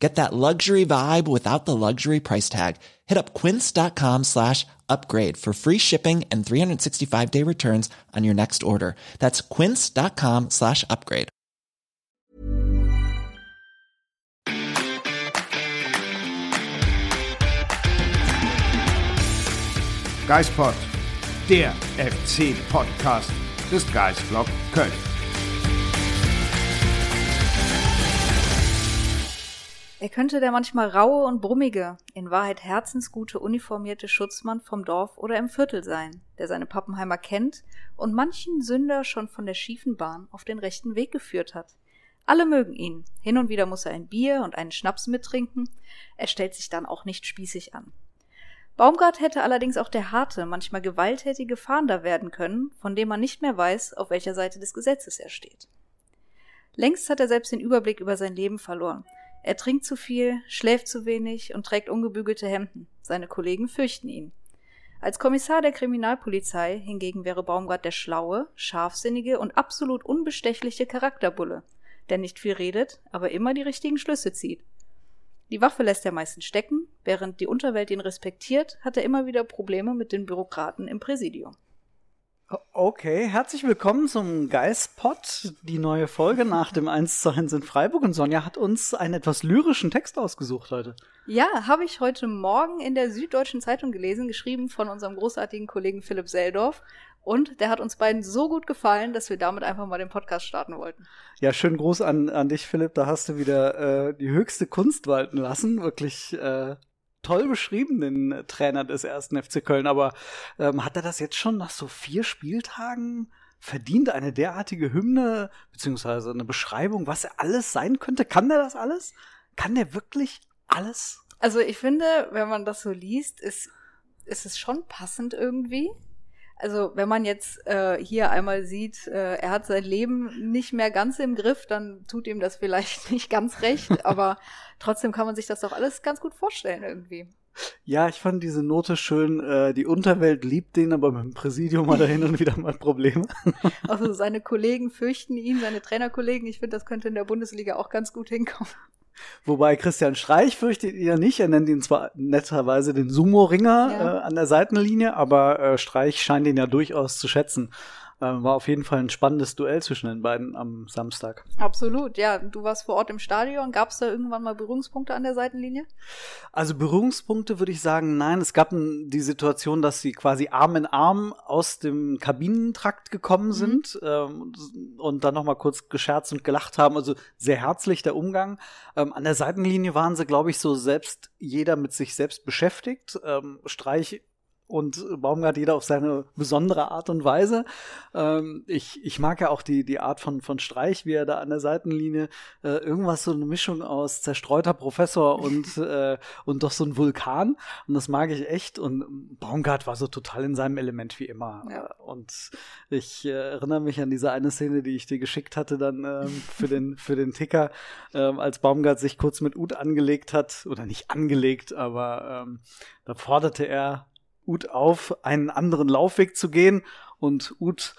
Get that luxury vibe without the luxury price tag. Hit up quince.com slash upgrade for free shipping and 365 day returns on your next order. That's quince.com slash upgrade. Geispod, der FC-Podcast des Geisblog Köln. Er könnte der manchmal raue und brummige, in Wahrheit herzensgute uniformierte Schutzmann vom Dorf oder im Viertel sein, der seine Pappenheimer kennt und manchen Sünder schon von der schiefen Bahn auf den rechten Weg geführt hat. Alle mögen ihn. Hin und wieder muss er ein Bier und einen Schnaps mittrinken. Er stellt sich dann auch nicht spießig an. Baumgart hätte allerdings auch der harte, manchmal gewalttätige Fahnder werden können, von dem man nicht mehr weiß, auf welcher Seite des Gesetzes er steht. Längst hat er selbst den Überblick über sein Leben verloren. Er trinkt zu viel, schläft zu wenig und trägt ungebügelte Hemden. Seine Kollegen fürchten ihn. Als Kommissar der Kriminalpolizei hingegen wäre Baumgart der schlaue, scharfsinnige und absolut unbestechliche Charakterbulle, der nicht viel redet, aber immer die richtigen Schlüsse zieht. Die Waffe lässt er meistens stecken, während die Unterwelt ihn respektiert, hat er immer wieder Probleme mit den Bürokraten im Präsidium. Okay, herzlich willkommen zum Geistpod, die neue Folge nach dem 1 zu 1 in Freiburg. Und Sonja hat uns einen etwas lyrischen Text ausgesucht heute. Ja, habe ich heute Morgen in der Süddeutschen Zeitung gelesen, geschrieben von unserem großartigen Kollegen Philipp Seldorf. Und der hat uns beiden so gut gefallen, dass wir damit einfach mal den Podcast starten wollten. Ja, schönen Gruß an, an dich, Philipp. Da hast du wieder äh, die höchste Kunst walten lassen. Wirklich äh, toll beschrieben, den Trainer des ersten FC Köln. Aber ähm, hat er das jetzt schon nach so vier Spieltagen verdient, eine derartige Hymne, beziehungsweise eine Beschreibung, was er alles sein könnte? Kann der das alles? Kann der wirklich alles? Also ich finde, wenn man das so liest, ist, ist es schon passend irgendwie. Also wenn man jetzt äh, hier einmal sieht, äh, er hat sein Leben nicht mehr ganz im Griff, dann tut ihm das vielleicht nicht ganz recht, aber trotzdem kann man sich das doch alles ganz gut vorstellen irgendwie. Ja, ich fand diese Note schön. Äh, die Unterwelt liebt den, aber mit dem Präsidium hat er hin und wieder mal Probleme. Also seine Kollegen fürchten ihn, seine Trainerkollegen. Ich finde, das könnte in der Bundesliga auch ganz gut hinkommen. Wobei Christian Streich fürchtet ihn ja nicht. Er nennt ihn zwar netterweise den Sumo-Ringer ja. äh, an der Seitenlinie, aber äh, Streich scheint ihn ja durchaus zu schätzen. Ähm, war auf jeden Fall ein spannendes Duell zwischen den beiden am Samstag. Absolut, ja. Du warst vor Ort im Stadion. Gab es da irgendwann mal Berührungspunkte an der Seitenlinie? Also Berührungspunkte würde ich sagen, nein. Es gab die Situation, dass sie quasi Arm in Arm aus dem Kabinentrakt gekommen mhm. sind ähm, und dann nochmal kurz gescherzt und gelacht haben. Also sehr herzlich der Umgang. Ähm, an der Seitenlinie waren sie, glaube ich, so selbst jeder mit sich selbst beschäftigt. Ähm, Streich und Baumgart jeder auf seine besondere Art und Weise. Ähm, ich, ich mag ja auch die, die Art von, von Streich, wie er da an der Seitenlinie äh, irgendwas so eine Mischung aus zerstreuter Professor und, äh, und doch so ein Vulkan. Und das mag ich echt. Und Baumgart war so total in seinem Element wie immer. Ja. Und ich äh, erinnere mich an diese eine Szene, die ich dir geschickt hatte, dann ähm, für, den, für den Ticker, ähm, als Baumgart sich kurz mit Ut angelegt hat, oder nicht angelegt, aber ähm, da forderte er Ut auf, einen anderen Laufweg zu gehen und Ut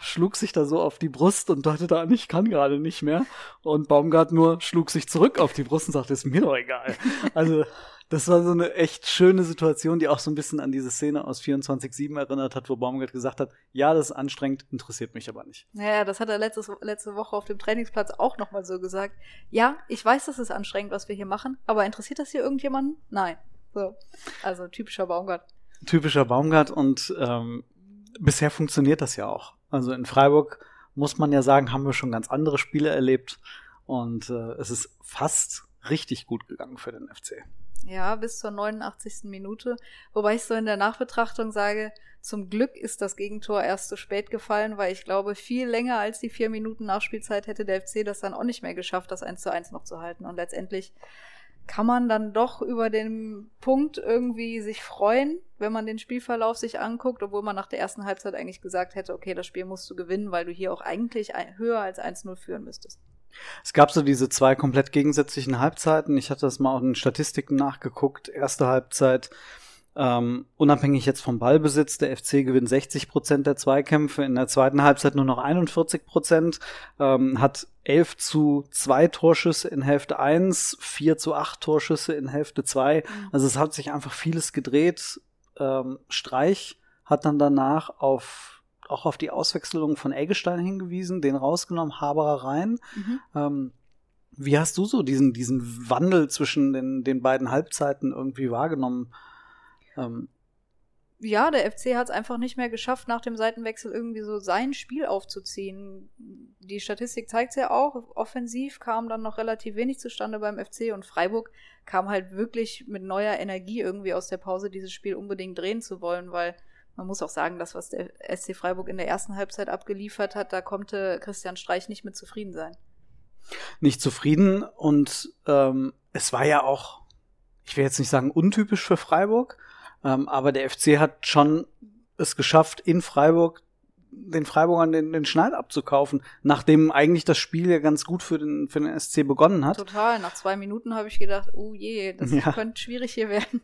schlug sich da so auf die Brust und dachte an, ich kann gerade nicht mehr. Und Baumgart nur schlug sich zurück auf die Brust und sagte, ist mir doch egal. Also, das war so eine echt schöne Situation, die auch so ein bisschen an diese Szene aus 24-7 erinnert hat, wo Baumgart gesagt hat, ja, das ist anstrengend, interessiert mich aber nicht. Ja, das hat er letztes, letzte Woche auf dem Trainingsplatz auch nochmal so gesagt. Ja, ich weiß, das ist anstrengend, was wir hier machen, aber interessiert das hier irgendjemanden? Nein. So. Also typischer Baumgart. Typischer Baumgart und ähm, bisher funktioniert das ja auch. Also in Freiburg muss man ja sagen, haben wir schon ganz andere Spiele erlebt und äh, es ist fast richtig gut gegangen für den FC. Ja, bis zur 89. Minute. Wobei ich so in der Nachbetrachtung sage, zum Glück ist das Gegentor erst zu spät gefallen, weil ich glaube, viel länger als die vier Minuten Nachspielzeit hätte der FC das dann auch nicht mehr geschafft, das 1 zu 1 noch zu halten. Und letztendlich kann man dann doch über den Punkt irgendwie sich freuen, wenn man den Spielverlauf sich anguckt, obwohl man nach der ersten Halbzeit eigentlich gesagt hätte, okay, das Spiel musst du gewinnen, weil du hier auch eigentlich höher als 1-0 führen müsstest. Es gab so diese zwei komplett gegensätzlichen Halbzeiten. Ich hatte das mal auch in Statistiken nachgeguckt. Erste Halbzeit ähm, unabhängig jetzt vom Ballbesitz, der FC gewinnt 60 Prozent der Zweikämpfe, in der zweiten Halbzeit nur noch 41 Prozent, ähm, hat 11 zu 2 Torschüsse in Hälfte 1, 4 zu 8 Torschüsse in Hälfte 2. Mhm. Also es hat sich einfach vieles gedreht. Ähm, Streich hat dann danach auf auch auf die Auswechslung von Eggestein hingewiesen, den rausgenommen, Haberer rein. Mhm. Ähm, wie hast du so diesen, diesen Wandel zwischen den, den beiden Halbzeiten irgendwie wahrgenommen? Ähm, ja, der FC hat es einfach nicht mehr geschafft, nach dem Seitenwechsel irgendwie so sein Spiel aufzuziehen. Die Statistik zeigt es ja auch. Offensiv kam dann noch relativ wenig zustande beim FC und Freiburg kam halt wirklich mit neuer Energie irgendwie aus der Pause dieses Spiel unbedingt drehen zu wollen, weil man muss auch sagen, das, was der SC Freiburg in der ersten Halbzeit abgeliefert hat, da konnte Christian Streich nicht mit zufrieden sein. Nicht zufrieden und ähm, es war ja auch, ich will jetzt nicht sagen untypisch für Freiburg, ähm, aber der FC hat schon es geschafft, in Freiburg den Freiburgern den, den Schneid abzukaufen, nachdem eigentlich das Spiel ja ganz gut für den, für den SC begonnen hat. Total. Nach zwei Minuten habe ich gedacht, oh je, das ja. könnte schwierig hier werden.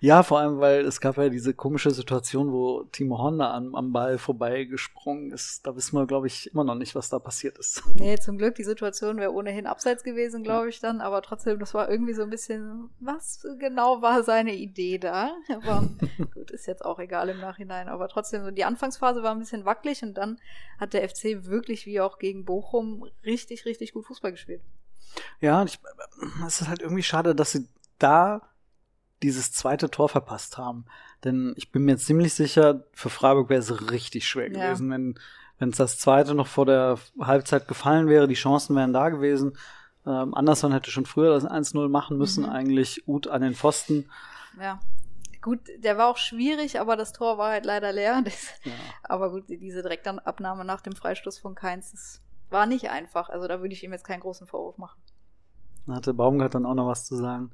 Ja, vor allem, weil es gab ja diese komische Situation, wo Timo Honda am, am Ball vorbeigesprungen ist. Da wissen wir, glaube ich, immer noch nicht, was da passiert ist. Nee, zum Glück, die Situation wäre ohnehin abseits gewesen, glaube ich dann. Aber trotzdem, das war irgendwie so ein bisschen, was genau war seine Idee da? Aber gut, ist jetzt auch egal im Nachhinein. Aber trotzdem, die Anfangsphase war ein bisschen wackelig und dann hat der FC wirklich wie auch gegen Bochum richtig, richtig gut Fußball gespielt. Ja, ich, es ist halt irgendwie schade, dass sie da dieses zweite Tor verpasst haben. Denn ich bin mir ziemlich sicher, für Freiburg wäre es richtig schwer ja. gewesen, wenn wenn es das zweite noch vor der Halbzeit gefallen wäre, die Chancen wären da gewesen. Ähm, Anderson hätte schon früher das 1-0 machen müssen, mhm. eigentlich Ut an den Pfosten. Ja. Gut, der war auch schwierig, aber das Tor war halt leider leer. Das, ja. Aber gut, diese Direktabnahme nach dem Freistoß von Keins, das war nicht einfach. Also da würde ich ihm jetzt keinen großen Vorwurf machen. Da hatte Baumgart dann auch noch was zu sagen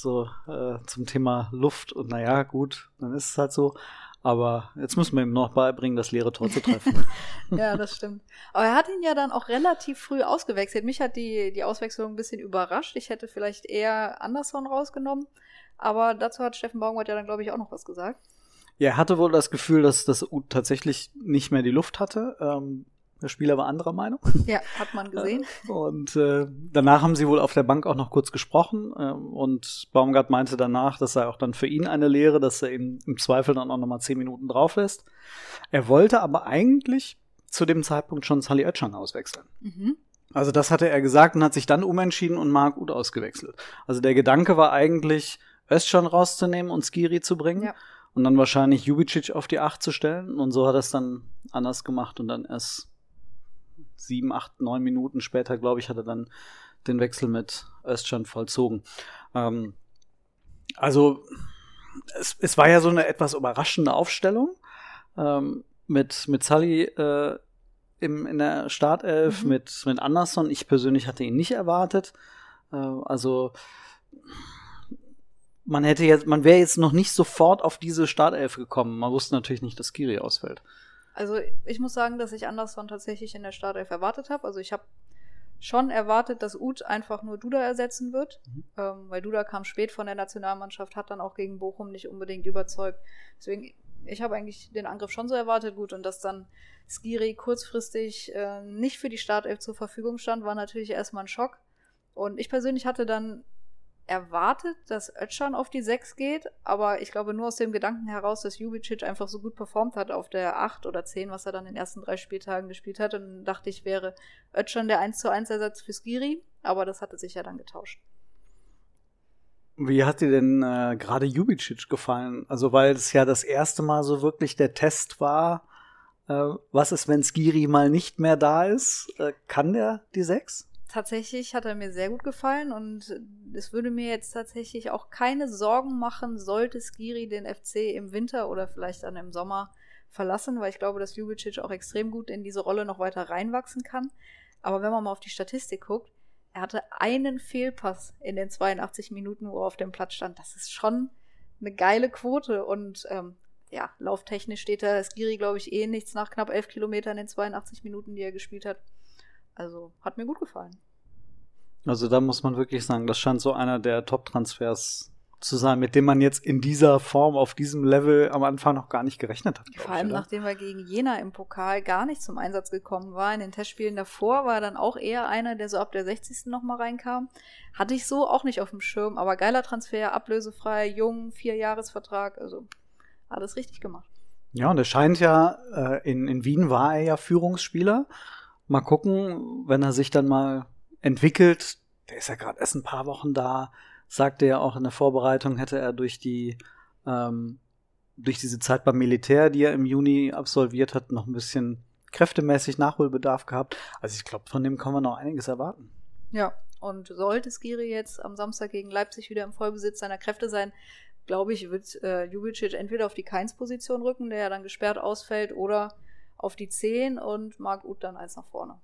so äh, zum Thema Luft und naja, gut, dann ist es halt so. Aber jetzt müssen wir ihm noch beibringen, das leere Tor zu treffen. ja, das stimmt. Aber er hat ihn ja dann auch relativ früh ausgewechselt. Mich hat die, die Auswechslung ein bisschen überrascht. Ich hätte vielleicht eher Anderson rausgenommen. Aber dazu hat Steffen Baumgart ja dann, glaube ich, auch noch was gesagt. Ja, er hatte wohl das Gefühl, dass das tatsächlich nicht mehr die Luft hatte. Ähm, der Spieler war anderer Meinung. Ja, hat man gesehen. Und äh, danach haben sie wohl auf der Bank auch noch kurz gesprochen. Äh, und Baumgart meinte danach, das sei auch dann für ihn eine Lehre, dass er eben im Zweifel dann auch nochmal zehn Minuten drauf lässt. Er wollte aber eigentlich zu dem Zeitpunkt schon Sally Oetschan auswechseln. Mhm. Also das hatte er gesagt und hat sich dann umentschieden und Mark Uth ausgewechselt. Also der Gedanke war eigentlich, Özcan rauszunehmen und Skiri zu bringen. Ja. Und dann wahrscheinlich Jubicic auf die Acht zu stellen. Und so hat er es dann anders gemacht und dann erst sieben, acht, neun Minuten später, glaube ich, hat er dann den Wechsel mit Östschan vollzogen. Ähm, also es, es war ja so eine etwas überraschende Aufstellung ähm, mit, mit Sully äh, im, in der Startelf, mhm. mit, mit Anderson. Ich persönlich hatte ihn nicht erwartet. Äh, also man hätte jetzt, man wäre jetzt noch nicht sofort auf diese Startelf gekommen. Man wusste natürlich nicht, dass Kiri ausfällt. Also ich muss sagen, dass ich Anderson tatsächlich in der Startelf erwartet habe. Also ich habe schon erwartet, dass Uth einfach nur Duda ersetzen wird, mhm. ähm, weil Duda kam spät von der Nationalmannschaft, hat dann auch gegen Bochum nicht unbedingt überzeugt. Deswegen, ich habe eigentlich den Angriff schon so erwartet, gut, und dass dann Skiri kurzfristig äh, nicht für die Startelf zur Verfügung stand, war natürlich erstmal ein Schock. Und ich persönlich hatte dann erwartet, dass Özcan auf die 6 geht, aber ich glaube nur aus dem Gedanken heraus, dass Jubicic einfach so gut performt hat auf der 8 oder 10, was er dann in den ersten drei Spieltagen gespielt hat. Und dachte ich, wäre Özcan der 1 zu 1 Ersatz für Skiri, aber das hatte sich ja dann getauscht. Wie hat dir denn äh, gerade Jubicic gefallen? Also, weil es ja das erste Mal so wirklich der Test war, äh, was ist, wenn Skiri mal nicht mehr da ist? Äh, kann der die 6? Tatsächlich hat er mir sehr gut gefallen und es würde mir jetzt tatsächlich auch keine Sorgen machen, sollte Skiri den FC im Winter oder vielleicht dann im Sommer verlassen, weil ich glaube, dass Jubicic auch extrem gut in diese Rolle noch weiter reinwachsen kann. Aber wenn man mal auf die Statistik guckt, Er hatte einen Fehlpass in den 82 Minuten, wo er auf dem Platz stand. Das ist schon eine geile Quote. Und ähm, ja, lauftechnisch steht da Skiri, glaube ich, eh nichts nach knapp 11 Kilometern in den 82 Minuten, die er gespielt hat. Also hat mir gut gefallen. Also da muss man wirklich sagen, das scheint so einer der Top-Transfers zu sein, mit dem man jetzt in dieser Form, auf diesem Level am Anfang noch gar nicht gerechnet hat. Vor allem, ich, nachdem er gegen Jena im Pokal gar nicht zum Einsatz gekommen war. In den Testspielen davor war er dann auch eher einer, der so ab der 60. nochmal reinkam. Hatte ich so auch nicht auf dem Schirm, aber geiler Transfer, ablösefrei, jung, vier Jahresvertrag, also alles richtig gemacht. Ja, und er scheint ja, äh, in, in Wien war er ja Führungsspieler. Mal gucken, wenn er sich dann mal entwickelt. Der ist ja gerade erst ein paar Wochen da sagte ja auch in der Vorbereitung, hätte er durch die ähm, durch diese Zeit beim Militär, die er im Juni absolviert hat, noch ein bisschen kräftemäßig Nachholbedarf gehabt. Also ich glaube, von dem kann man noch einiges erwarten. Ja, und sollte Skiri jetzt am Samstag gegen Leipzig wieder im Vollbesitz seiner Kräfte sein, glaube ich, wird äh, Jubicic entweder auf die Keins-Position rücken, der ja dann gesperrt ausfällt, oder auf die 10 und Marc Uth dann eins nach vorne.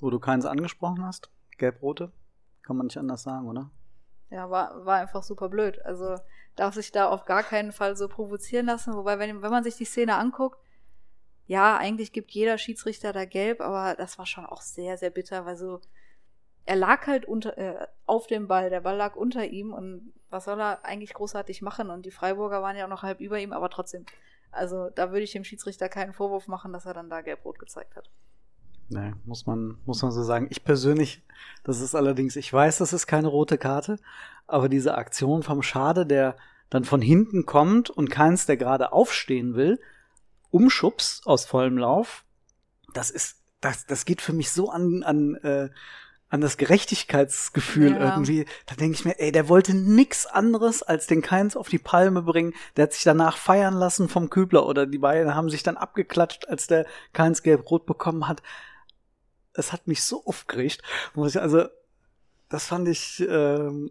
Wo du Keins angesprochen hast, gelb-rote, kann man nicht anders sagen, oder? ja, war, war einfach super blöd. Also darf sich da auf gar keinen Fall so provozieren lassen. Wobei, wenn, wenn man sich die Szene anguckt, ja, eigentlich gibt jeder Schiedsrichter da gelb, aber das war schon auch sehr, sehr bitter, weil so, er lag halt unter, äh, auf dem Ball, der Ball lag unter ihm und was soll er eigentlich großartig machen? Und die Freiburger waren ja auch noch halb über ihm, aber trotzdem. Also da würde ich dem Schiedsrichter keinen Vorwurf machen, dass er dann da gelb-rot gezeigt hat. Nee, muss man, muss man so sagen. Ich persönlich, das ist allerdings, ich weiß, das ist keine rote Karte, aber diese Aktion vom Schade, der dann von hinten kommt und keins, der gerade aufstehen will, umschubst aus vollem Lauf, das ist, das, das geht für mich so an, an, äh, an das Gerechtigkeitsgefühl ja. irgendwie. Da denke ich mir, ey, der wollte nix anderes als den Keins auf die Palme bringen. Der hat sich danach feiern lassen vom Kübler oder die beiden haben sich dann abgeklatscht, als der Keins gelb-rot bekommen hat es hat mich so aufgeregt. Muss ich, also, das fand ich, ähm,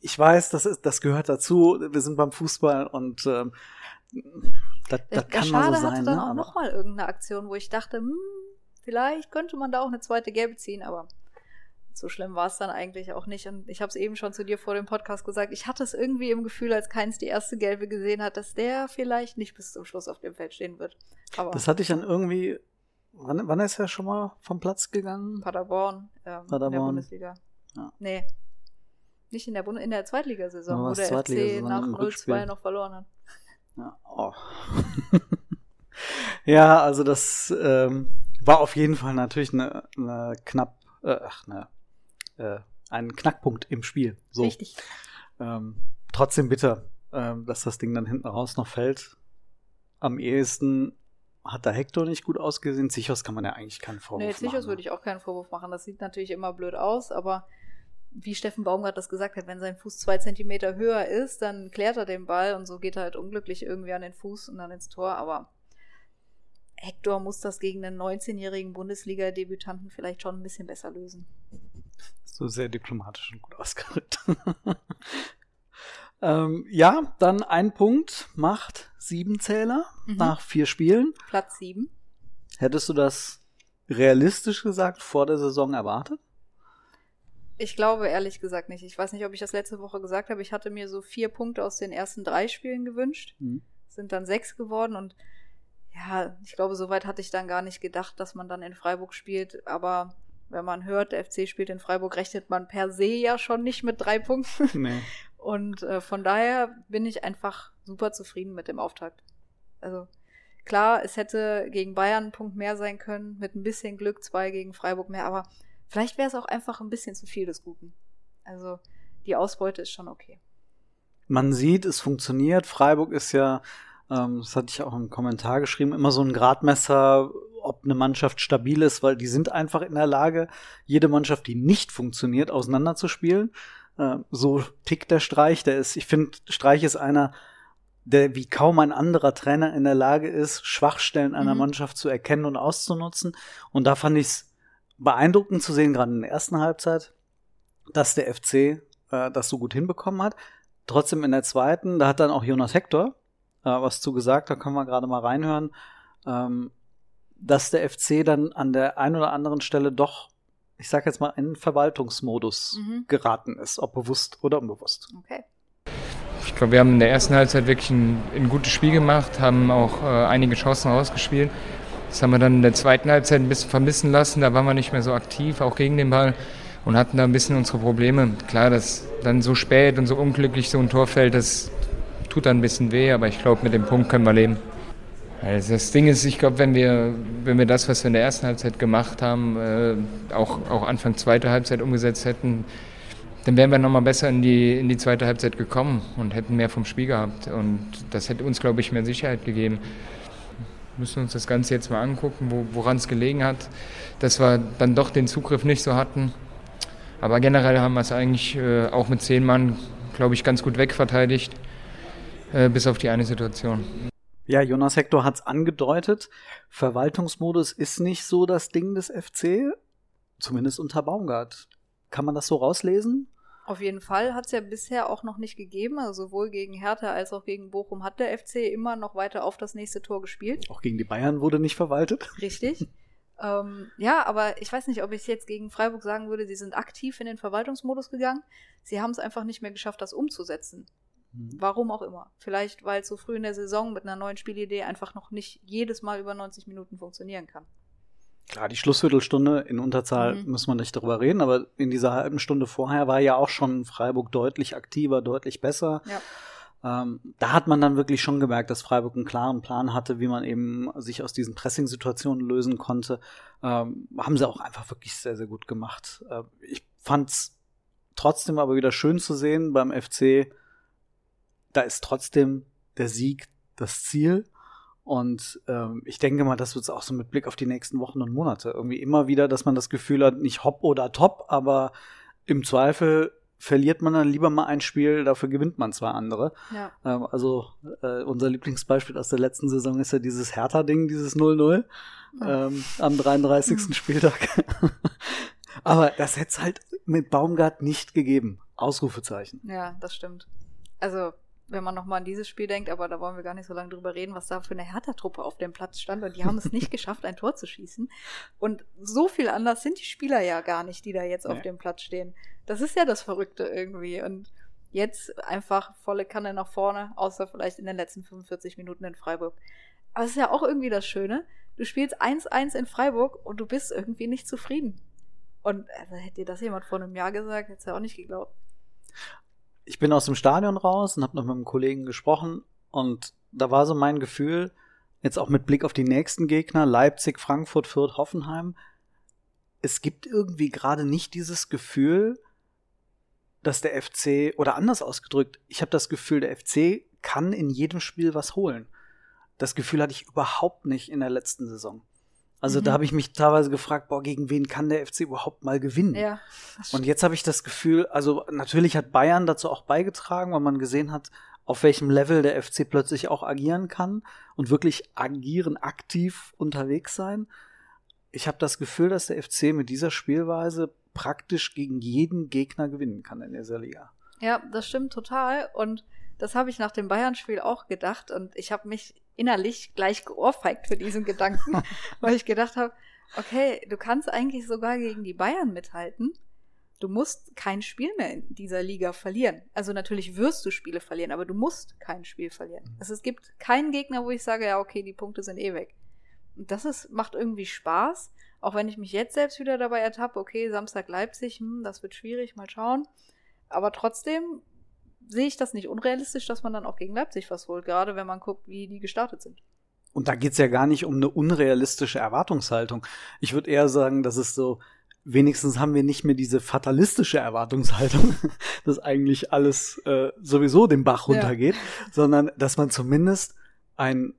ich weiß, das, ist, das gehört dazu. Wir sind beim Fußball und ähm, das, das kann mal so sein. hatte dann ne? auch noch mal irgendeine Aktion, wo ich dachte, hm, vielleicht könnte man da auch eine zweite Gelbe ziehen, aber so schlimm war es dann eigentlich auch nicht. Und ich habe es eben schon zu dir vor dem Podcast gesagt. Ich hatte es irgendwie im Gefühl, als keins die erste Gelbe gesehen hat, dass der vielleicht nicht bis zum Schluss auf dem Feld stehen wird. Aber das hatte ich dann irgendwie Wann, wann ist er schon mal vom Platz gegangen? Paderborn, ähm, Paderborn. in der Bundesliga. Ja. Nee. Nicht in der, Bund in der Zweitligasaison, wo der FC nach 0-2 noch verloren hat. Ja, oh. ja also das ähm, war auf jeden Fall natürlich eine, eine knapp, äh, ach, ne, äh, ein Knackpunkt im Spiel. So. Richtig. Ähm, trotzdem bitter, ähm, dass das Ding dann hinten raus noch fällt. Am ehesten hat da Hector nicht gut ausgesehen. Sichos kann man ja eigentlich keinen Vorwurf nee, machen. Nee, Sichos würde ich auch keinen Vorwurf machen. Das sieht natürlich immer blöd aus, aber wie Steffen Baumgart das gesagt hat, wenn sein Fuß zwei Zentimeter höher ist, dann klärt er den Ball und so geht er halt unglücklich irgendwie an den Fuß und dann ins Tor. Aber Hector muss das gegen einen 19-jährigen Bundesliga-Debütanten vielleicht schon ein bisschen besser lösen. So sehr diplomatisch und gut ausgerückt. ähm, ja, dann ein Punkt macht sieben Zähler mhm. nach vier Spielen. Platz sieben. Hättest du das realistisch gesagt vor der Saison erwartet? Ich glaube ehrlich gesagt nicht. Ich weiß nicht, ob ich das letzte Woche gesagt habe. Ich hatte mir so vier Punkte aus den ersten drei Spielen gewünscht. Mhm. Sind dann sechs geworden und ja, ich glaube, soweit hatte ich dann gar nicht gedacht, dass man dann in Freiburg spielt. Aber wenn man hört, der FC spielt in Freiburg, rechnet man per se ja schon nicht mit drei Punkten. Nee. Und äh, von daher bin ich einfach super zufrieden mit dem Auftakt. Also klar, es hätte gegen Bayern ein Punkt mehr sein können, mit ein bisschen Glück zwei gegen Freiburg mehr, aber vielleicht wäre es auch einfach ein bisschen zu viel des Guten. Also die Ausbeute ist schon okay. Man sieht, es funktioniert. Freiburg ist ja, ähm, das hatte ich auch im Kommentar geschrieben, immer so ein Gradmesser, eine Mannschaft stabil ist, weil die sind einfach in der Lage, jede Mannschaft, die nicht funktioniert, auseinanderzuspielen. Äh, so tickt der Streich. Der ist, ich finde, Streich ist einer, der wie kaum ein anderer Trainer in der Lage ist, Schwachstellen einer mhm. Mannschaft zu erkennen und auszunutzen. Und da fand ich es beeindruckend zu sehen, gerade in der ersten Halbzeit, dass der FC äh, das so gut hinbekommen hat. Trotzdem in der zweiten, da hat dann auch Jonas Hector äh, was zu gesagt, da können wir gerade mal reinhören, ähm, dass der FC dann an der einen oder anderen Stelle doch ich sag jetzt mal, in Verwaltungsmodus mhm. geraten ist, ob bewusst oder unbewusst. Okay. Ich glaube, wir haben in der ersten Halbzeit wirklich ein, ein gutes Spiel gemacht, haben auch äh, einige Chancen rausgespielt. Das haben wir dann in der zweiten Halbzeit ein bisschen vermissen lassen. Da waren wir nicht mehr so aktiv, auch gegen den Ball und hatten da ein bisschen unsere Probleme. Klar, dass dann so spät und so unglücklich so ein Tor fällt, das tut dann ein bisschen weh, aber ich glaube, mit dem Punkt können wir leben. Also das Ding ist, ich glaube, wenn wir, wenn wir das, was wir in der ersten Halbzeit gemacht haben, äh, auch, auch Anfang zweite Halbzeit umgesetzt hätten, dann wären wir nochmal besser in die, in die zweite Halbzeit gekommen und hätten mehr vom Spiel gehabt. Und das hätte uns, glaube ich, mehr Sicherheit gegeben. Wir müssen uns das Ganze jetzt mal angucken, wo, woran es gelegen hat, dass wir dann doch den Zugriff nicht so hatten. Aber generell haben wir es eigentlich äh, auch mit zehn Mann, glaube ich, ganz gut wegverteidigt, äh, bis auf die eine Situation. Ja, Jonas Hector hat es angedeutet. Verwaltungsmodus ist nicht so das Ding des FC, zumindest unter Baumgart. Kann man das so rauslesen? Auf jeden Fall hat es ja bisher auch noch nicht gegeben. Also sowohl gegen Hertha als auch gegen Bochum hat der FC immer noch weiter auf das nächste Tor gespielt. Auch gegen die Bayern wurde nicht verwaltet. Richtig. ähm, ja, aber ich weiß nicht, ob ich jetzt gegen Freiburg sagen würde, sie sind aktiv in den Verwaltungsmodus gegangen. Sie haben es einfach nicht mehr geschafft, das umzusetzen. Hm. Warum auch immer. Vielleicht, weil es so früh in der Saison mit einer neuen Spielidee einfach noch nicht jedes Mal über 90 Minuten funktionieren kann. Klar, die Schlussviertelstunde in Unterzahl mhm. muss man nicht darüber reden, aber in dieser halben Stunde vorher war ja auch schon Freiburg deutlich aktiver, deutlich besser. Ja. Ähm, da hat man dann wirklich schon gemerkt, dass Freiburg einen klaren Plan hatte, wie man eben sich aus diesen Pressing-Situationen lösen konnte. Ähm, haben sie auch einfach wirklich sehr, sehr gut gemacht. Äh, ich fand's trotzdem aber wieder schön zu sehen beim FC, da ist trotzdem der Sieg das Ziel. Und ähm, ich denke mal, das wird es auch so mit Blick auf die nächsten Wochen und Monate. Irgendwie immer wieder, dass man das Gefühl hat, nicht hopp oder top, aber im Zweifel verliert man dann lieber mal ein Spiel, dafür gewinnt man zwei andere. Ja. Ähm, also äh, unser Lieblingsbeispiel aus der letzten Saison ist ja dieses Hertha-Ding, dieses 0-0 ähm, am 33. Mhm. Spieltag. aber das hätte es halt mit Baumgart nicht gegeben. Ausrufezeichen. Ja, das stimmt. Also wenn man nochmal an dieses Spiel denkt, aber da wollen wir gar nicht so lange drüber reden, was da für eine Hertha-Truppe auf dem Platz stand und die haben es nicht geschafft, ein Tor zu schießen. Und so viel anders sind die Spieler ja gar nicht, die da jetzt nee. auf dem Platz stehen. Das ist ja das Verrückte irgendwie und jetzt einfach volle Kanne nach vorne, außer vielleicht in den letzten 45 Minuten in Freiburg. Aber es ist ja auch irgendwie das Schöne, du spielst 1-1 in Freiburg und du bist irgendwie nicht zufrieden. Und also, hätte dir das jemand vor einem Jahr gesagt, hätte es ja auch nicht geglaubt ich bin aus dem Stadion raus und habe noch mit einem Kollegen gesprochen und da war so mein Gefühl, jetzt auch mit Blick auf die nächsten Gegner, Leipzig, Frankfurt, Fürth, Hoffenheim, es gibt irgendwie gerade nicht dieses Gefühl, dass der FC, oder anders ausgedrückt, ich habe das Gefühl, der FC kann in jedem Spiel was holen. Das Gefühl hatte ich überhaupt nicht in der letzten Saison. Also mhm. da habe ich mich teilweise gefragt, boah, gegen wen kann der FC überhaupt mal gewinnen? Ja, und jetzt habe ich das Gefühl, also natürlich hat Bayern dazu auch beigetragen, weil man gesehen hat, auf welchem Level der FC plötzlich auch agieren kann und wirklich agieren, aktiv unterwegs sein. Ich habe das Gefühl, dass der FC mit dieser Spielweise praktisch gegen jeden Gegner gewinnen kann in dieser Liga. Ja, das stimmt total. Und das habe ich nach dem Bayern-Spiel auch gedacht. Und ich habe mich innerlich gleich geohrfeigt für diesen Gedanken, weil ich gedacht habe, okay, du kannst eigentlich sogar gegen die Bayern mithalten. Du musst kein Spiel mehr in dieser Liga verlieren. Also natürlich wirst du Spiele verlieren, aber du musst kein Spiel verlieren. Mhm. Also es gibt keinen Gegner, wo ich sage, ja, okay, die Punkte sind eh weg. Und das ist, macht irgendwie Spaß, auch wenn ich mich jetzt selbst wieder dabei ertappe, okay, Samstag Leipzig, hm, das wird schwierig, mal schauen. Aber trotzdem sehe ich das nicht unrealistisch, dass man dann auch gegen Leipzig was holt, gerade wenn man guckt, wie die gestartet sind. Und da geht's ja gar nicht um eine unrealistische Erwartungshaltung. Ich würde eher sagen, dass es so, wenigstens haben wir nicht mehr diese fatalistische Erwartungshaltung, dass eigentlich alles äh, sowieso den Bach runtergeht, ja. sondern dass man zumindest ein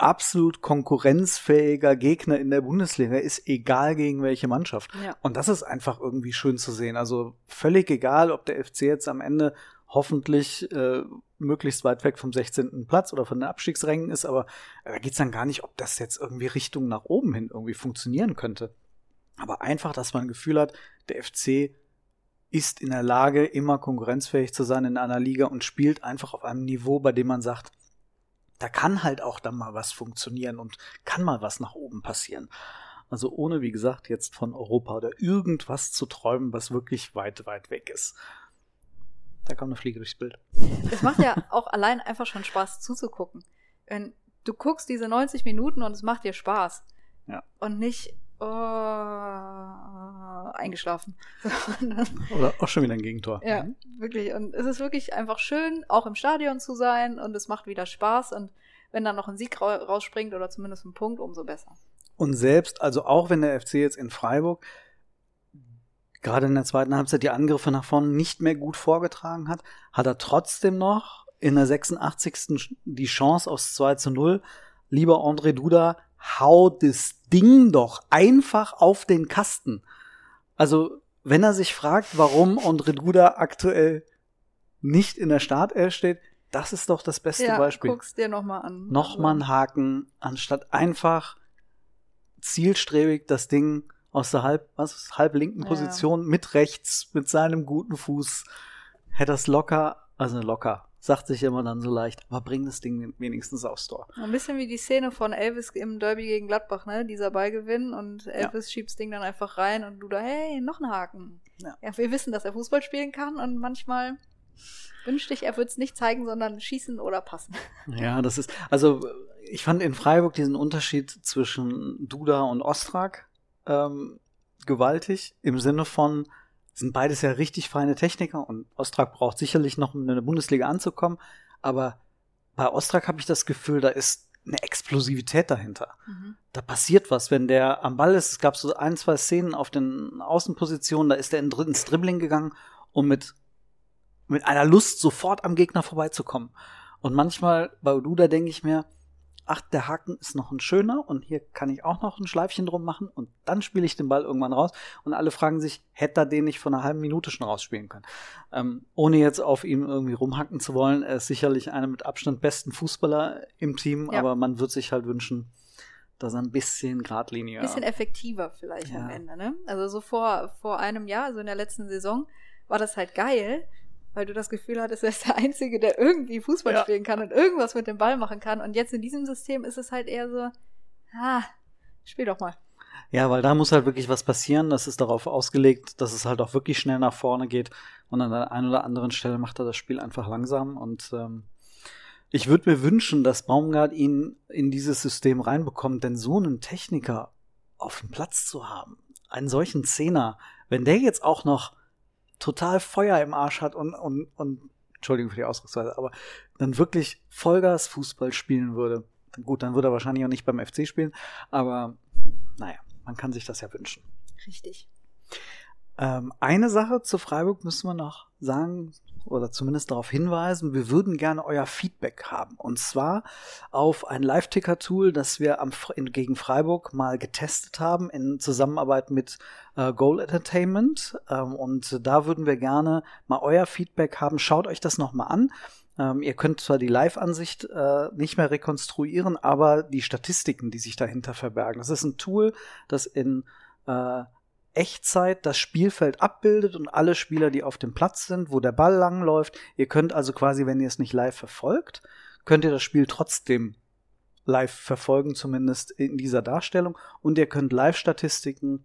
absolut konkurrenzfähiger Gegner in der Bundesliga ist, egal gegen welche Mannschaft. Ja. Und das ist einfach irgendwie schön zu sehen. Also völlig egal, ob der FC jetzt am Ende hoffentlich äh, möglichst weit weg vom 16. Platz oder von den Abstiegsrängen ist, aber da geht's dann gar nicht, ob das jetzt irgendwie Richtung nach oben hin irgendwie funktionieren könnte. Aber einfach, dass man ein Gefühl hat, der FC ist in der Lage, immer konkurrenzfähig zu sein in einer Liga und spielt einfach auf einem Niveau, bei dem man sagt, da kann halt auch dann mal was funktionieren und kann mal was nach oben passieren. Also ohne, wie gesagt, jetzt von Europa oder irgendwas zu träumen, was wirklich weit, weit weg ist. Da kommt eine Fliege durchs Bild. Es macht ja auch allein einfach schon Spaß zuzugucken. Wenn du guckst diese 90 Minuten und es macht dir Spaß. Ja. Und nicht oh, eingeschlafen. Oder auch schon wieder ein Gegentor. Ja, wirklich. Und es ist wirklich einfach schön, auch im Stadion zu sein und es macht wieder Spaß. Und wenn dann noch ein Sieg ra rausspringt oder zumindest ein Punkt, umso besser. Und selbst, also auch wenn der FC jetzt in Freiburg gerade in der zweiten Halbzeit die Angriffe nach vorne nicht mehr gut vorgetragen hat, hat er trotzdem noch in der 86. die Chance aus 2 zu 0. Lieber André Duda, hau das Ding doch einfach auf den Kasten. Also, wenn er sich fragt, warum André Duda aktuell nicht in der Startelf steht, das ist doch das beste ja, Beispiel. Guck's dir nochmal an. Nochmal einen Haken, anstatt einfach zielstrebig das Ding aus der halb, was, halb linken Position ja. mit rechts, mit seinem guten Fuß, hätte das locker, also locker, sagt sich immer dann so leicht, aber bring das Ding wenigstens aufs Tor. Ein bisschen wie die Szene von Elvis im Derby gegen Gladbach, ne? Dieser Ballgewinn und Elvis ja. schiebt das Ding dann einfach rein und du da, hey, noch ein Haken. Ja. ja, wir wissen, dass er Fußball spielen kann und manchmal wünschte ich, er würde es nicht zeigen, sondern schießen oder passen. Ja, das ist, also ich fand in Freiburg diesen Unterschied zwischen Duda und Ostrak ähm, gewaltig im Sinne von, sind beides ja richtig feine Techniker und Ostrak braucht sicherlich noch, um in der Bundesliga anzukommen, aber bei Ostrak habe ich das Gefühl, da ist eine Explosivität dahinter. Mhm. Da passiert was, wenn der am Ball ist. Es gab so ein, zwei Szenen auf den Außenpositionen, da ist er ins Dribbling gegangen, um mit, mit einer Lust sofort am Gegner vorbeizukommen. Und manchmal bei Ududa denke ich mir, ach, der Haken ist noch ein schöner und hier kann ich auch noch ein Schleifchen drum machen und dann spiele ich den Ball irgendwann raus und alle fragen sich, hätte er den nicht von einer halben Minute schon rausspielen können? Ähm, ohne jetzt auf ihm irgendwie rumhacken zu wollen, er ist sicherlich einer mit Abstand besten Fußballer im Team, ja. aber man wird sich halt wünschen, dass er ein bisschen geradliniger. Ein bisschen effektiver vielleicht ja. am Ende, ne? Also so vor, vor einem Jahr, also in der letzten Saison, war das halt geil, weil du das Gefühl hattest, er ist der Einzige, der irgendwie Fußball ja. spielen kann und irgendwas mit dem Ball machen kann. Und jetzt in diesem System ist es halt eher so, ah, spiel doch mal. Ja, weil da muss halt wirklich was passieren. Das ist darauf ausgelegt, dass es halt auch wirklich schnell nach vorne geht. Und an der einen oder anderen Stelle macht er das Spiel einfach langsam. Und ähm, ich würde mir wünschen, dass Baumgart ihn in dieses System reinbekommt, denn so einen Techniker auf dem Platz zu haben, einen solchen Zehner, wenn der jetzt auch noch total Feuer im Arsch hat und, und, und Entschuldigung für die Ausdrucksweise, aber dann wirklich Vollgas Fußball spielen würde. Gut, dann würde er wahrscheinlich auch nicht beim FC spielen, aber naja, man kann sich das ja wünschen. Richtig. Ähm, eine Sache zu Freiburg müssen wir noch sagen, oder zumindest darauf hinweisen, wir würden gerne euer Feedback haben. Und zwar auf ein Live-Ticker-Tool, das wir am, in, gegen Freiburg mal getestet haben in Zusammenarbeit mit äh, Goal Entertainment. Ähm, und da würden wir gerne mal euer Feedback haben. Schaut euch das nochmal an. Ähm, ihr könnt zwar die Live-Ansicht äh, nicht mehr rekonstruieren, aber die Statistiken, die sich dahinter verbergen. Das ist ein Tool, das in äh, Echtzeit das Spielfeld abbildet und alle Spieler, die auf dem Platz sind, wo der Ball langläuft. Ihr könnt also quasi, wenn ihr es nicht live verfolgt, könnt ihr das Spiel trotzdem live verfolgen, zumindest in dieser Darstellung. Und ihr könnt Live-Statistiken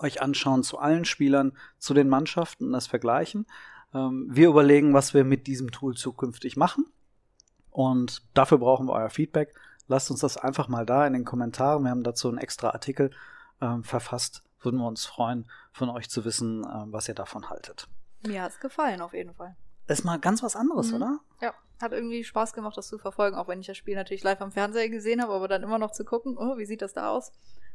euch anschauen zu allen Spielern, zu den Mannschaften und das vergleichen. Ähm, wir überlegen, was wir mit diesem Tool zukünftig machen. Und dafür brauchen wir euer Feedback. Lasst uns das einfach mal da in den Kommentaren. Wir haben dazu einen extra Artikel ähm, verfasst würden wir uns freuen, von euch zu wissen, äh, was ihr davon haltet. Mir hat es gefallen, auf jeden Fall. Ist mal ganz was anderes, mhm. oder? Ja, hat irgendwie Spaß gemacht, das zu verfolgen, auch wenn ich das Spiel natürlich live am Fernseher gesehen habe, aber dann immer noch zu gucken, oh, wie sieht das da aus?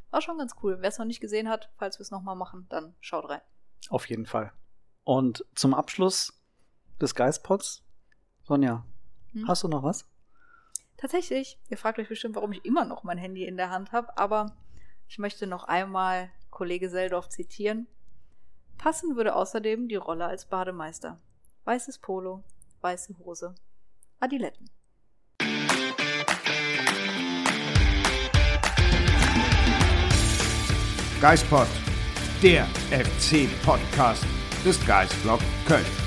War schon ganz cool. Wer es noch nicht gesehen hat, falls wir es nochmal machen, dann schaut rein. Auf jeden Fall. Und zum Abschluss des Geistpots, Sonja, hm? hast du noch was? Tatsächlich. Ihr fragt euch bestimmt, warum ich immer noch mein Handy in der Hand habe, aber ich möchte noch einmal Kollege Seldorf zitieren. Passen würde außerdem die Rolle als Bademeister. Weißes Polo, weiße Hose, Adiletten. Geispod, der FC-Podcast des Geistblog Köln.